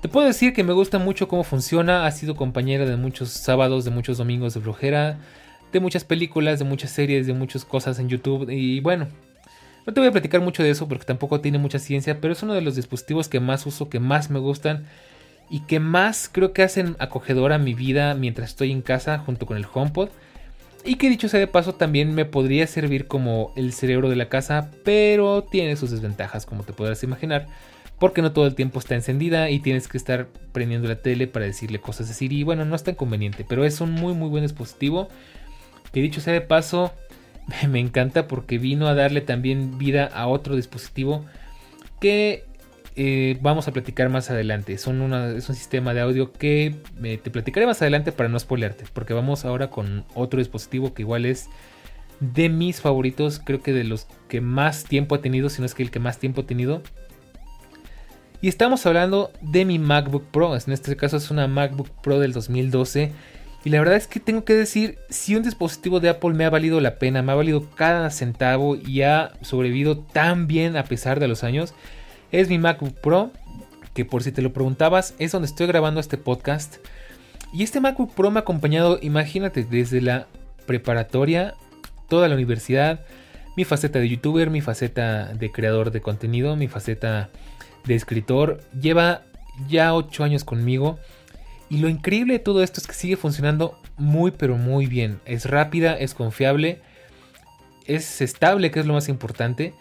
te puedo decir que me gusta mucho cómo funciona. Ha sido compañera de muchos sábados, de muchos domingos de flojera de muchas películas, de muchas series, de muchas cosas en YouTube. Y bueno, no te voy a platicar mucho de eso porque tampoco tiene mucha ciencia, pero es uno de los dispositivos que más uso, que más me gustan y que más creo que hacen acogedora mi vida mientras estoy en casa junto con el HomePod. Y que dicho sea de paso también me podría servir como el cerebro de la casa, pero tiene sus desventajas como te podrás imaginar. Porque no todo el tiempo está encendida y tienes que estar prendiendo la tele para decirle cosas así. Y bueno, no es tan conveniente, pero es un muy muy buen dispositivo. Que dicho sea de paso, me encanta porque vino a darle también vida a otro dispositivo que eh, vamos a platicar más adelante. Son es un sistema de audio que te platicaré más adelante para no spoilearte. Porque vamos ahora con otro dispositivo que igual es de mis favoritos. Creo que de los que más tiempo ha tenido, si no es que el que más tiempo ha tenido. Y estamos hablando de mi MacBook Pro. En este caso es una MacBook Pro del 2012. Y la verdad es que tengo que decir, si un dispositivo de Apple me ha valido la pena, me ha valido cada centavo y ha sobrevivido tan bien a pesar de los años, es mi MacBook Pro, que por si te lo preguntabas, es donde estoy grabando este podcast. Y este MacBook Pro me ha acompañado, imagínate, desde la preparatoria, toda la universidad, mi faceta de youtuber, mi faceta de creador de contenido, mi faceta de escritor. Lleva ya 8 años conmigo. Y lo increíble de todo esto es que sigue funcionando muy pero muy bien. Es rápida, es confiable, es estable, que es lo más importante.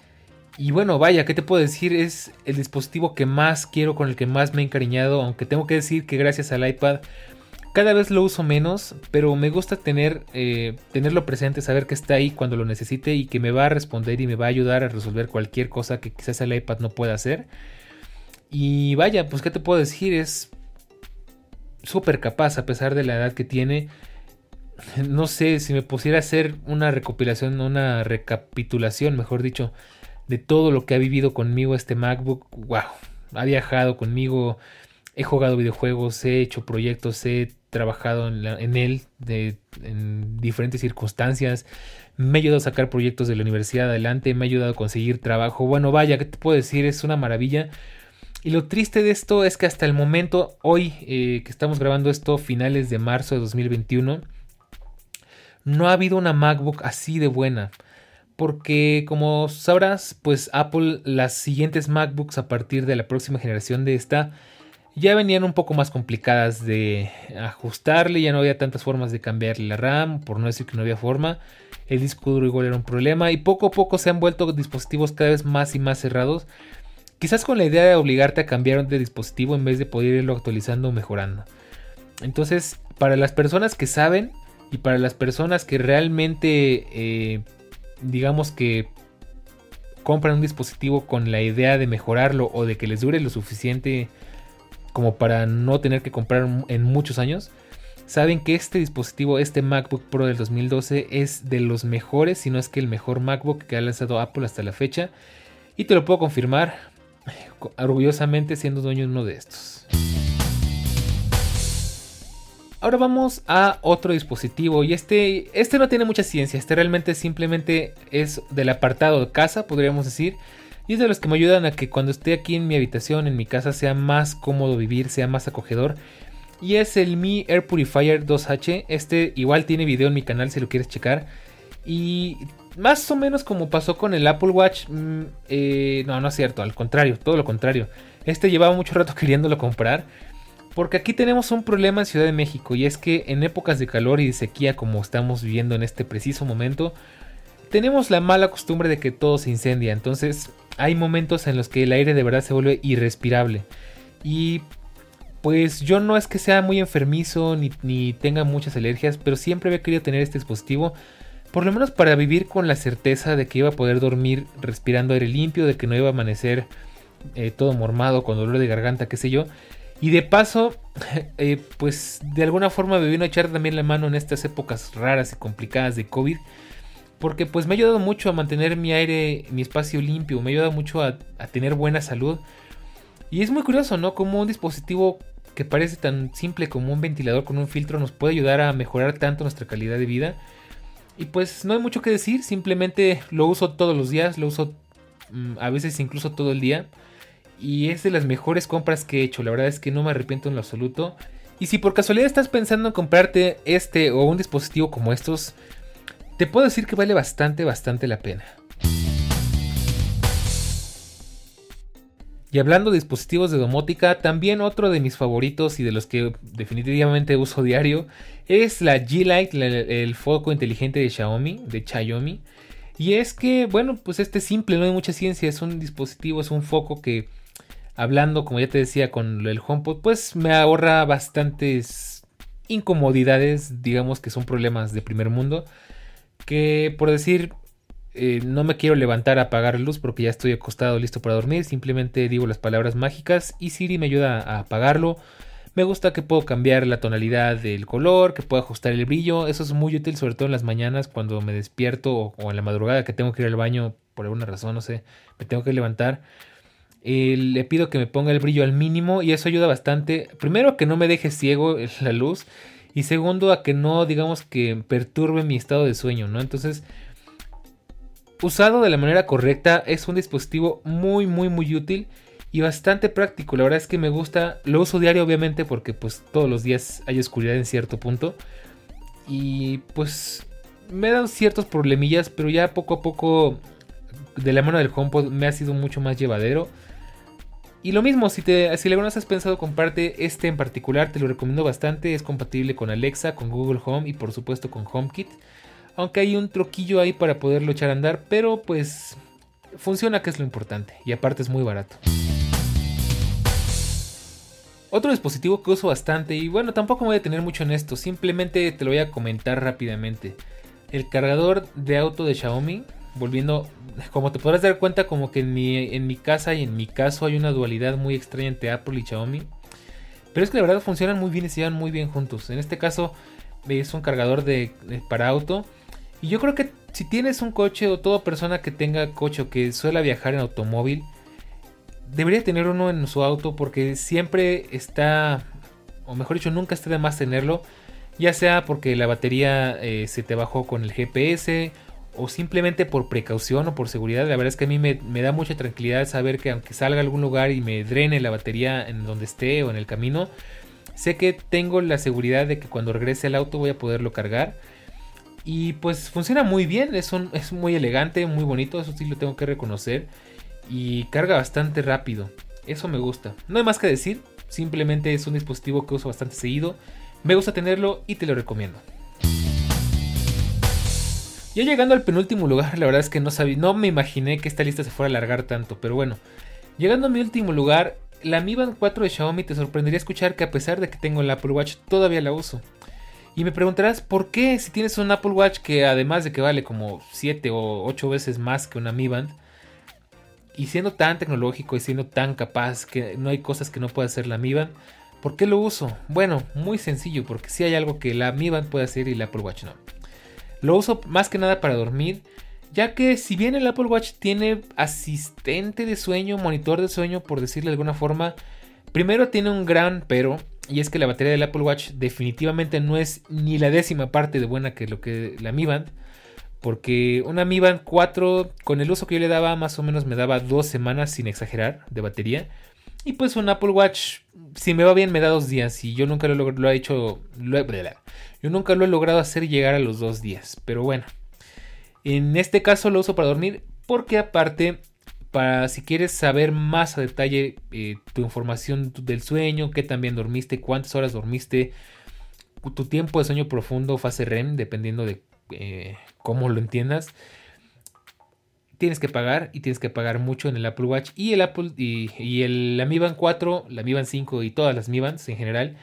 Y bueno, vaya, ¿qué te puedo decir? Es el dispositivo que más quiero, con el que más me he encariñado, aunque tengo que decir que gracias al iPad cada vez lo uso menos, pero me gusta tener, eh, tenerlo presente, saber que está ahí cuando lo necesite y que me va a responder y me va a ayudar a resolver cualquier cosa que quizás el iPad no pueda hacer. Y vaya, pues ¿qué te puedo decir? Es súper capaz a pesar de la edad que tiene. No sé si me pusiera a hacer una recopilación, una recapitulación, mejor dicho, de todo lo que ha vivido conmigo este MacBook. ¡Wow! Ha viajado conmigo, he jugado videojuegos, he hecho proyectos, he trabajado en, él en diferentes circunstancias. Me ha ayudado a sacar proyectos de la universidad adelante, me ha ayudado a conseguir trabajo. Bueno, vaya, ¿qué te puedo decir? Es una maravilla. Y lo triste de esto es que hasta el momento, hoy eh, que estamos grabando esto, finales de marzo de 2021, no ha habido una MacBook así de buena porque como sabrás, pues Apple las siguientes MacBooks a partir de la próxima generación de esta ya venían un poco más complicadas de ajustarle, ya no había tantas formas de cambiarle la RAM, por no decir que no había forma. El disco duro igual era un problema y poco a poco se han vuelto dispositivos cada vez más y más cerrados. Quizás con la idea de obligarte a cambiar de dispositivo en vez de poder irlo actualizando o mejorando. Entonces, para las personas que saben y para las personas que realmente eh, digamos que compran un dispositivo con la idea de mejorarlo o de que les dure lo suficiente como para no tener que comprar en muchos años, saben que este dispositivo, este MacBook Pro del 2012 es de los mejores, si no es que el mejor MacBook que ha lanzado Apple hasta la fecha. Y te lo puedo confirmar orgullosamente siendo dueño de uno de estos. Ahora vamos a otro dispositivo y este, este no tiene mucha ciencia, este realmente simplemente es del apartado de casa, podríamos decir, y es de los que me ayudan a que cuando esté aquí en mi habitación, en mi casa, sea más cómodo vivir, sea más acogedor. Y es el Mi Air Purifier 2H, este igual tiene video en mi canal si lo quieres checar. Y más o menos como pasó con el Apple Watch, mm, eh, no, no es cierto, al contrario, todo lo contrario. Este llevaba mucho rato queriéndolo comprar porque aquí tenemos un problema en Ciudad de México y es que en épocas de calor y de sequía como estamos viviendo en este preciso momento, tenemos la mala costumbre de que todo se incendia. Entonces hay momentos en los que el aire de verdad se vuelve irrespirable. Y pues yo no es que sea muy enfermizo ni, ni tenga muchas alergias, pero siempre había querido tener este dispositivo. Por lo menos para vivir con la certeza de que iba a poder dormir respirando aire limpio, de que no iba a amanecer eh, todo mormado con dolor de garganta, qué sé yo. Y de paso, eh, pues de alguna forma me vino a echar también la mano en estas épocas raras y complicadas de COVID. Porque pues me ha ayudado mucho a mantener mi aire, mi espacio limpio, me ha ayudado mucho a, tener buena salud. Y es muy curioso, ¿no? Como un dispositivo que parece tan simple como un ventilador con un filtro nos puede ayudar a mejorar tanto nuestra calidad de vida. Y pues no hay mucho que decir, simplemente lo uso todos los días, lo uso mm, a veces incluso todo el día. Y es de las mejores compras que he hecho. La verdad es que no me arrepiento en lo absoluto. Y si por casualidad estás pensando en comprarte este o un dispositivo como estos, te puedo decir que vale bastante, bastante la pena. Y hablando de dispositivos de domótica, también otro de mis favoritos y de los que definitivamente uso diario es la G-Lite, el foco inteligente de Xiaomi, de Xiaomi. Y es que, bueno, pues este es simple, no hay mucha ciencia, es un dispositivo, es un foco que hablando, como ya te decía, con el HomePod, pues me ahorra bastantes incomodidades, digamos que son problemas de primer mundo. que por decir eh, no me quiero levantar a apagar luz porque ya estoy acostado listo para dormir, simplemente digo las palabras mágicas y Siri me ayuda a apagarlo. Me gusta que puedo cambiar la tonalidad del color, que puedo ajustar el brillo. Eso es muy útil, sobre todo en las mañanas cuando me despierto o, en la madrugada que tengo que ir al baño por alguna razón, no sé, me tengo que levantar. Eh, le pido que me ponga el brillo al mínimo y eso ayuda bastante. Primero que no me deje ciego la luz y segundo a que no, digamos que perturbe mi estado de sueño, ¿no? Entonces usado de la manera correcta es un dispositivo muy muy muy útil y bastante práctico. La verdad es que me gusta, lo uso diario obviamente porque pues todos los días hay oscuridad en cierto punto y pues me dan ciertos problemillas, pero ya poco a poco de la mano del HomePod me ha sido mucho más llevadero. Y lo mismo, si, te, si alguna vez has pensado comprarte este en particular, te lo recomiendo bastante. Es compatible con Alexa, con Google Home y por supuesto con HomeKit. Aunque hay un troquillo ahí para poderlo echar a andar, pero pues funciona que es lo importante. Y aparte es muy barato. Otro dispositivo que uso bastante, y bueno, tampoco me voy a tener mucho en esto, simplemente te lo voy a comentar rápidamente. El cargador de auto de Xiaomi, volviendo, como te podrás dar cuenta, como que en mi, casa y en mi caso hay una dualidad muy extraña entre Apple y Xiaomi. Pero es que la verdad funcionan muy bien y se llevan muy bien juntos. En este caso es un cargador para auto y yo creo que si tienes un coche o toda persona que tenga coche o que suele viajar en automóvil, debería tener uno en su auto porque siempre está, o mejor dicho, nunca está de más tenerlo. Ya sea porque la batería eh, se te bajó con el GPS o simplemente por precaución o por seguridad. La verdad es que a mí me, da mucha tranquilidad saber que aunque salga a algún lugar y me drene la batería en donde esté o en el camino, sé que tengo la seguridad de que cuando regrese al auto voy a poderlo cargar. Y pues funciona muy bien, es, es muy elegante, muy bonito, eso sí lo tengo que reconocer. Y carga bastante rápido, eso me gusta. No hay más que decir, simplemente es un dispositivo que uso bastante seguido. Me gusta tenerlo y te lo recomiendo. Ya llegando al penúltimo lugar, la verdad es que no sabía, no me imaginé que esta lista se fuera a alargar tanto, pero bueno. Llegando a mi último lugar, la Mi Band 4 de Xiaomi te sorprendería escuchar que a pesar de que tengo el Apple Watch todavía la uso. Y me preguntarás, ¿por qué si tienes un Apple Watch que además de que vale como 7 o 8 veces más que una Mi Band, y siendo tan tecnológico y siendo tan capaz que no hay cosas que no pueda hacer la Mi Band, ¿por qué lo uso? Bueno, muy sencillo, porque si hay algo que la Mi Band puede hacer y el Apple Watch no. Lo uso más que nada para dormir, ya que si bien el Apple Watch tiene asistente de sueño, monitor de sueño, por decirle de alguna forma, primero tiene un gran pero y es que la batería del Apple Watch definitivamente no es ni la décima parte de buena que lo que la Mi Band. Porque una Mi Band 4, con el uso que yo le daba, más o menos me daba dos semanas sin exagerar de batería. Y pues un Apple Watch, si me va bien, me da dos días. Y yo nunca lo, he hecho. yo nunca lo he logrado hacer llegar a los dos días. Pero bueno. En este caso lo uso para dormir. Porque aparte para si quieres saber más a detalle eh, tu información del sueño, qué también dormiste, cuántas horas dormiste, tu tiempo de sueño profundo, fase REM, dependiendo de eh, cómo lo entiendas. Tienes que pagar y tienes que pagar mucho en el Apple Watch y el Apple y, el, la Mi Band 4, la Mi Band 5 y todas las Mi Bands en general.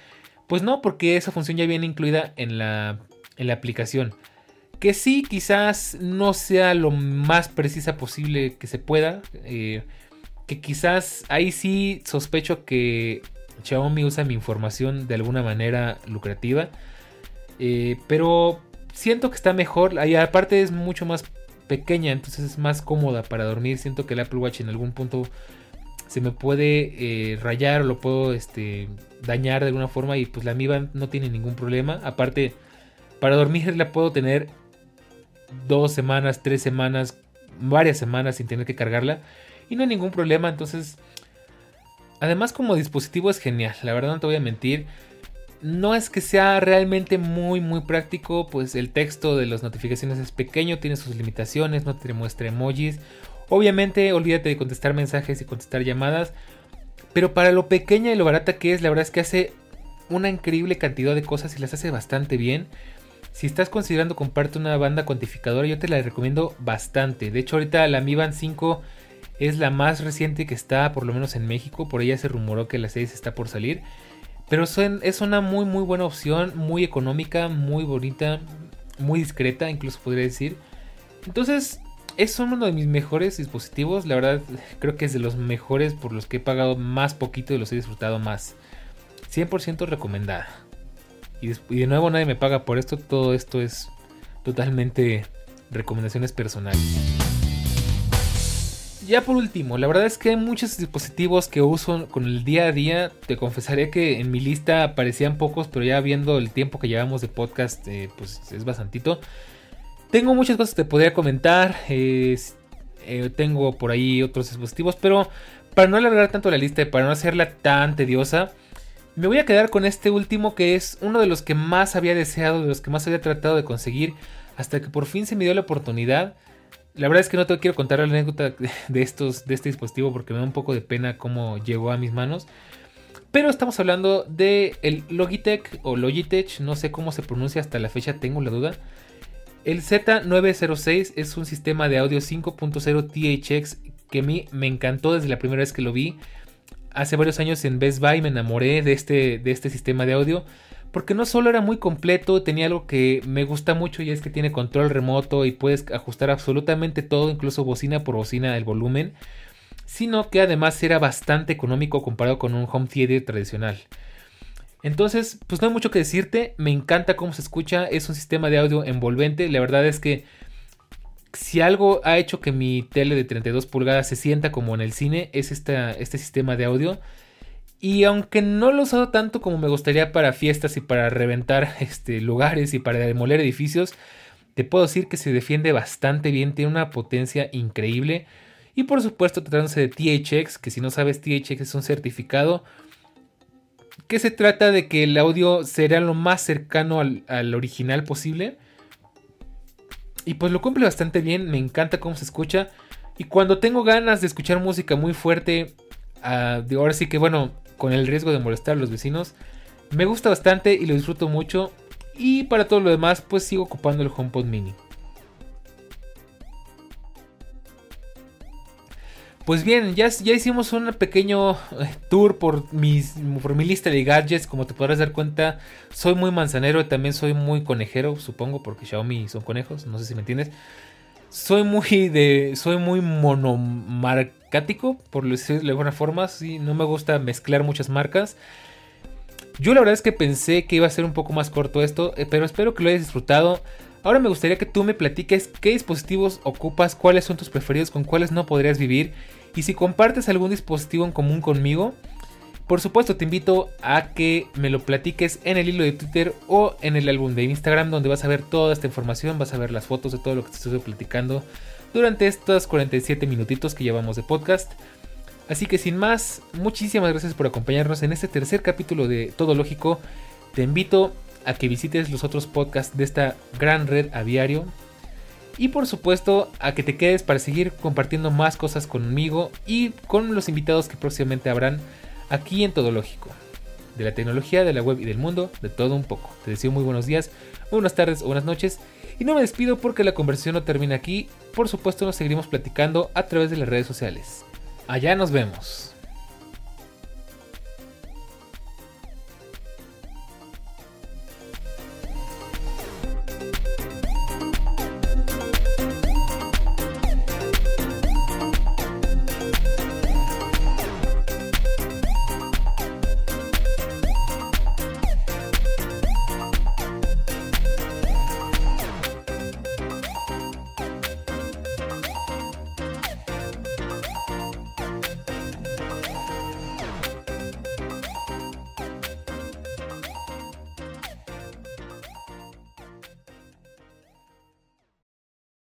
Pues no, porque esa función ya viene incluida en la, en la aplicación que sí, quizás no sea lo más precisa posible que se pueda. Eh, que quizás ahí sí sospecho que Xiaomi usa mi información de alguna manera lucrativa. Eh, pero siento que está mejor. Ahí aparte es mucho más pequeña, entonces es más cómoda para dormir. Siento que el Apple Watch en algún punto se me puede eh, rayar o lo puedo este, dañar de alguna forma. Y pues la Mi Band no tiene ningún problema. Aparte, para dormir la puedo tener dos semanas, tres semanas, varias semanas sin tener que cargarla y no hay ningún problema. Entonces, además como dispositivo es genial, la verdad no te voy a mentir. No es que sea realmente muy muy práctico, pues el texto de las notificaciones es pequeño, tiene sus limitaciones, no te muestra emojis. Obviamente olvídate de contestar mensajes y contestar llamadas, pero para lo pequeña y lo barata que es, la verdad es que hace una increíble cantidad de cosas y las hace bastante bien. Si estás considerando comprarte una banda cuantificadora, yo te la recomiendo bastante. De hecho, ahorita la Mi Band 5 es la más reciente que está, por lo menos en México. Por ella se rumoró que la 6 está por salir. Pero es una muy muy buena opción, muy económica, muy bonita. muy discreta, incluso podría decir. Entonces, es uno de mis mejores dispositivos. La verdad, creo que es de los mejores por los que he pagado más poquito y los he disfrutado más. 100% recomendada. Y, de nuevo nadie me paga por esto. Todo esto es totalmente recomendaciones personales. Ya por último, la verdad es que hay muchos dispositivos que uso con el día a día. Te confesaré que en mi lista aparecían pocos, pero ya viendo el tiempo que llevamos de podcast, eh, pues es bastantito. Tengo muchas cosas que te podría comentar. Eh, tengo por ahí otros dispositivos, pero para no alargar tanto la lista y para no hacerla tan tediosa, me voy a quedar con este último que es uno de los que más había deseado, de los que más había tratado de conseguir, hasta que por fin se me dio la oportunidad. La verdad es que no te quiero contar la anécdota de, estos, de este dispositivo porque me da un poco de pena cómo llegó a mis manos. Pero estamos hablando de el Logitech o Logitech, no sé cómo se pronuncia hasta la fecha, tengo la duda. El Z906 es un sistema de audio 5.0 THX que a mí me encantó desde la primera vez que lo vi. Hace varios años en Best Buy me enamoré de este, de este sistema de audio porque no solo era muy completo, tenía algo que me gusta mucho y es que tiene control remoto y puedes ajustar absolutamente todo, incluso bocina por bocina el volumen, sino que además era bastante económico comparado con un home theater tradicional. Entonces, pues no hay mucho que decirte, me encanta cómo se escucha, es un sistema de audio envolvente, la verdad es que si algo ha hecho que mi tele de 32 pulgadas se sienta como en el cine, es este sistema de audio. Y aunque no lo he usado tanto como me gustaría para fiestas y para reventar este, lugares y para demoler edificios, te puedo decir que se defiende bastante bien, tiene una potencia increíble. Y por supuesto tratándose de THX, que si no sabes THX es un certificado que se trata de que el audio será lo más cercano al, original posible. Y pues lo cumple bastante bien, me encanta cómo se escucha. Y cuando tengo ganas de escuchar música muy fuerte, uh, ahora sí que bueno, con el riesgo de molestar a los vecinos, me gusta bastante y lo disfruto mucho. Y para todo lo demás, pues sigo ocupando el HomePod mini. Pues bien, ya, ya hicimos un pequeño eh, tour por, mis, por mi lista de gadgets. Como te podrás dar cuenta, soy muy manzanero y también soy muy conejero, supongo, porque Xiaomi son conejos, no sé si me entiendes. Soy muy de. Soy muy por decirlo de alguna forma. Sí, no me gusta mezclar muchas marcas. Yo la verdad es que pensé que iba a ser un poco más corto esto, eh, pero espero que lo hayas disfrutado. Ahora me gustaría que tú me platiques qué dispositivos ocupas, cuáles son tus preferidos, con cuáles no podrías vivir y si compartes algún dispositivo en común conmigo. Por supuesto te invito a que me lo platiques en el hilo de Twitter o en el álbum de Instagram donde vas a ver toda esta información, vas a ver las fotos de todo lo que te estoy platicando durante estos 47 minutitos que llevamos de podcast. Así que sin más, muchísimas gracias por acompañarnos en este tercer capítulo de Todo Lógico. Te invito a que visites los otros podcasts de esta gran red aviario. Y por supuesto a que te quedes para seguir compartiendo más cosas conmigo y con los invitados que próximamente habrán aquí en Todo Lógico. De la tecnología, de la web y del mundo, de todo un poco. Te deseo muy buenos días, buenas tardes o buenas noches. Y no me despido porque la conversación no termina aquí. Por supuesto nos seguiremos platicando a través de las redes sociales. Allá nos vemos.